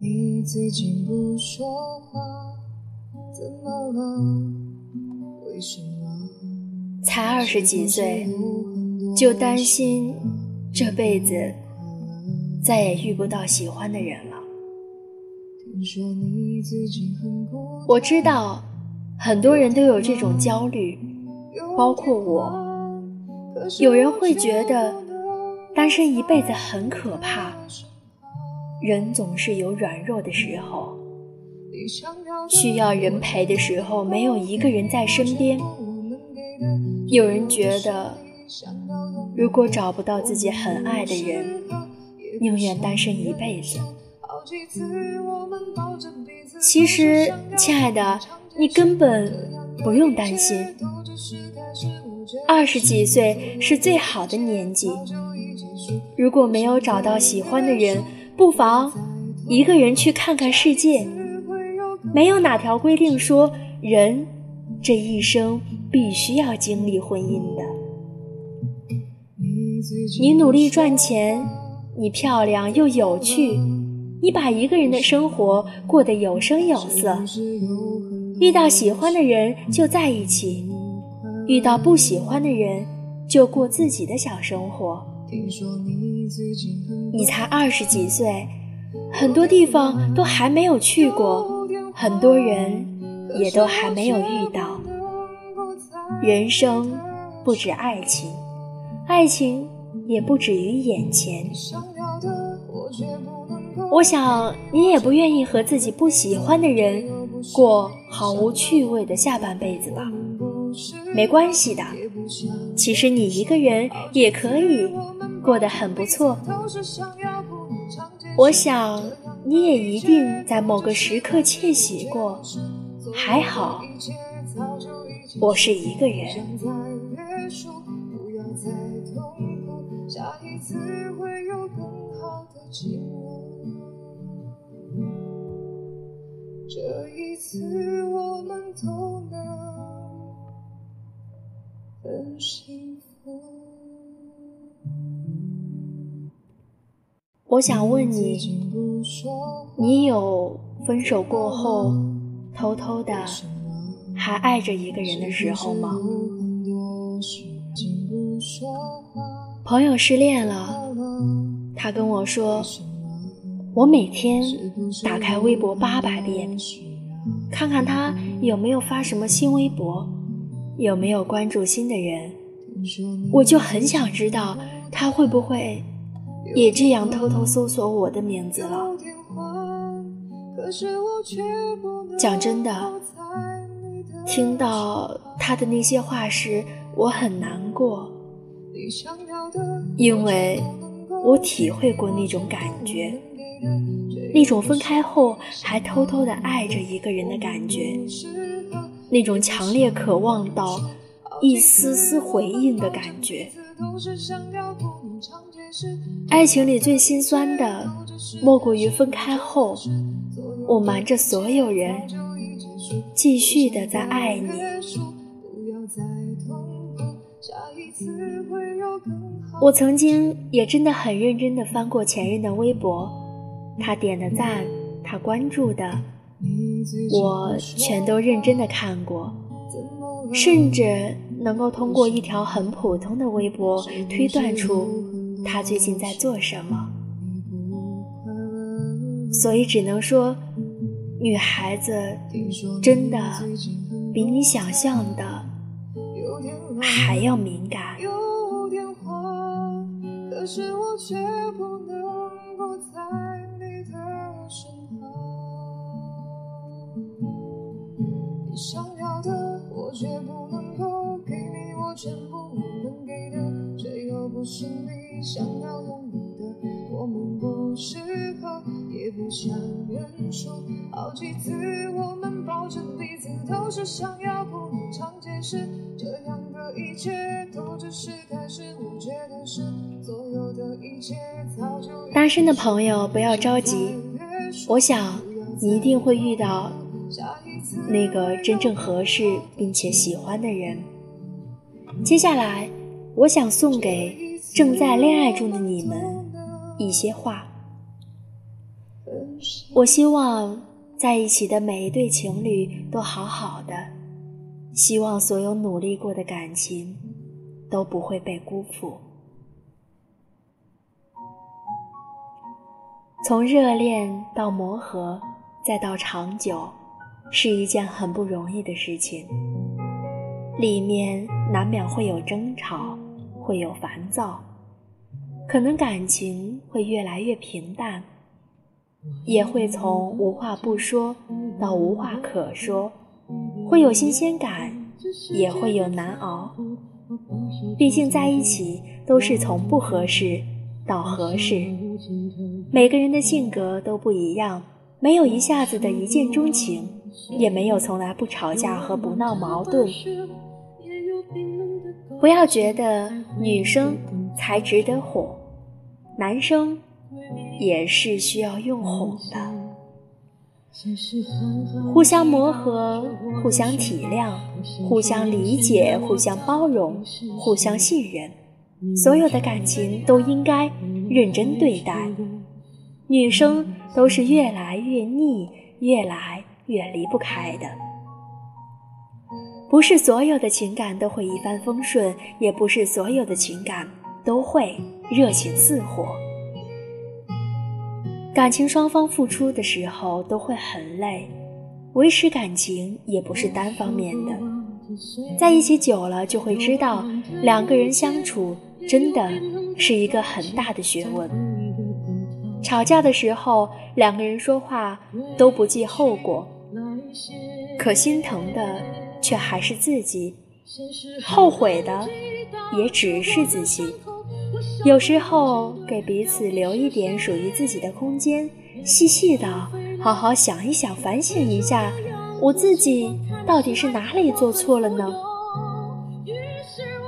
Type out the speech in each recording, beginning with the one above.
你最近不说话，怎么了？为什么？才二十几岁，就担心这辈子再也遇不到喜欢的人了。我知道很多人都有这种焦虑，包括我。有人会觉得单身一辈子很可怕。人总是有软弱的时候，需要人陪的时候，没有一个人在身边。有人觉得，如果找不到自己很爱的人，宁愿单身一辈子。其实，亲爱的，你根本不用担心。二十几岁是最好的年纪，如果没有找到喜欢的人。不妨一个人去看看世界，没有哪条规定说人这一生必须要经历婚姻的。你努力赚钱，你漂亮又有趣，你把一个人的生活过得有声有色。遇到喜欢的人就在一起，遇到不喜欢的人就过自己的小生活。你才二十几岁，很多地方都还没有去过，很多人也都还没有遇到。人生不止爱情，爱情也不止于眼前。我想你也不愿意和自己不喜欢的人过毫无趣味的下半辈子吧？没关系的，其实你一个人也可以。过得很不错，我想你也一定在某个时刻窃喜过。还好，我是一个人。这我想问你，你有分手过后偷偷的还爱着一个人的时候吗？朋友失恋了，他跟我说，我每天打开微博八百遍，看看他有没有发什么新微博，有没有关注新的人，我就很想知道他会不会。也这样偷偷搜索我的名字了。讲真的，听到他的那些话时，我很难过，因为我体会过那种感觉，那种分开后还偷偷的爱着一个人的感觉，那种强烈渴望到一丝丝回应的感觉。爱情里最心酸的，莫过于分开后，我瞒着所有人，继续的在爱你。我曾经也真的很认真的翻过前任的微博，他点的赞，他关注的，我全都认真的看过，甚至。能够通过一条很普通的微博推断出他最近在做什么，所以只能说，女孩子真的比你想象的还要敏感。想要的，我却不能够给你我全部能给的，却又不是你想要拥有的。我们不适合，也不想认输。好几次我们抱着彼此，都是想要不常解释。这样的一切都只是开始，我觉得是所有的一切早就。单身的朋友不要着急，我想你一定会遇到。那个真正合适并且喜欢的人。接下来，我想送给正在恋爱中的你们一些话。我希望在一起的每一对情侣都好好的，希望所有努力过的感情都不会被辜负。从热恋到磨合，再到长久，是一件很不容易的事情。里面难免会有争吵，会有烦躁，可能感情会越来越平淡。也会从无话不说到无话可说，会有新鲜感，也会有难熬。毕竟在一起都是从不合适到合适，每个人的性格都不一样，没有一下子的一见钟情，也没有从来不吵架和不闹矛盾。不要觉得女生才值得哄，男生。也是需要用哄的，互相磨合，互相体谅，互相理解，互相包容，互相信任，所有的感情都应该认真对待。女生都是越来越腻，越来越离不开的。不是所有的情感都会一帆风顺，也不是所有的情感都会热情似火。感情双方付出的时候都会很累，维持感情也不是单方面的，在一起久了就会知道，两个人相处真的是一个很大的学问。吵架的时候，两个人说话都不计后果，可心疼的却还是自己，后悔的也只是自己。有时候给彼此留一点属于自己的空间，细细的好好想一想，反省一下，我自己到底是哪里做错了呢？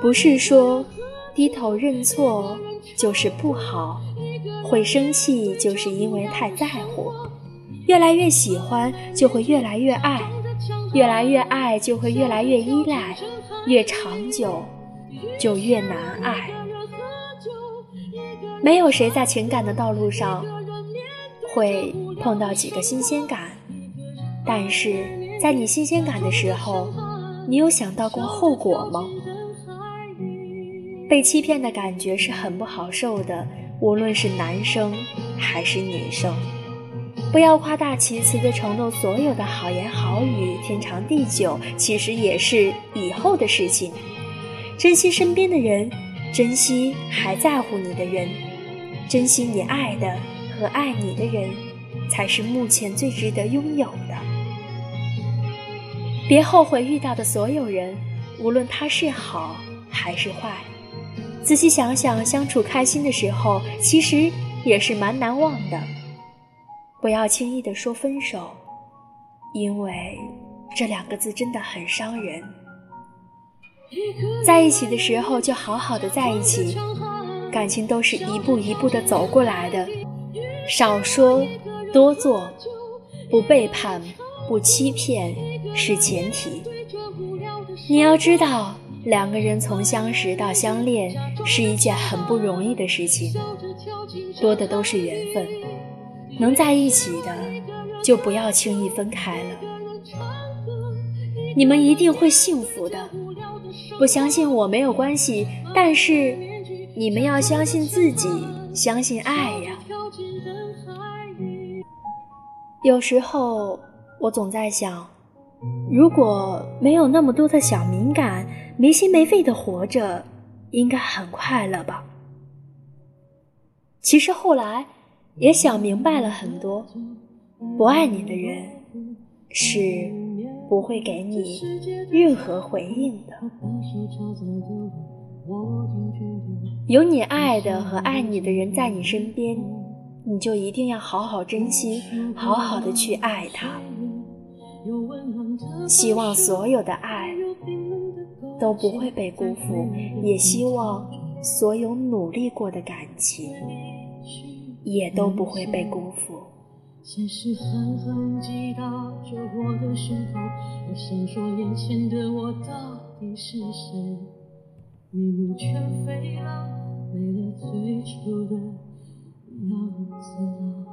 不是说低头认错就是不好，会生气就是因为太在乎，越来越喜欢就会越来越爱，越来越爱就会越来越依赖，越长久就越难爱。没有谁在情感的道路上会碰到几个新鲜感，但是在你新鲜感的时候，你有想到过后果吗？被欺骗的感觉是很不好受的，无论是男生还是女生。不要夸大其词的承诺，所有的好言好语天长地久，其实也是以后的事情。珍惜身边的人，珍惜还在乎你的人。珍惜你爱的和爱你的人，才是目前最值得拥有的。别后悔遇到的所有人，无论他是好还是坏。仔细想想，相处开心的时候，其实也是蛮难忘的。不要轻易的说分手，因为这两个字真的很伤人。在一起的时候，就好好的在一起。感情都是一步一步的走过来的，少说多做，不背叛，不欺骗是前提。你要知道，两个人从相识到相恋是一件很不容易的事情，多的都是缘分。能在一起的，就不要轻易分开了。你们一定会幸福的。不相信我没有关系，但是。你们要相信自己，相信爱呀。有时候我总在想，如果没有那么多的小敏感，没心没肺的活着，应该很快乐吧。其实后来也想明白了很多，不爱你的人是不会给你任何回应的。有你爱的和爱你的人在你身边，你就一定要好好珍惜，好好的去爱他。希望所有的爱都不会被辜负，也希望所有努力过的感情也都不会被辜负。现实狠狠击打着我的胸口，我想说眼前的我到底是谁？面目全非了，没了最初的样子了。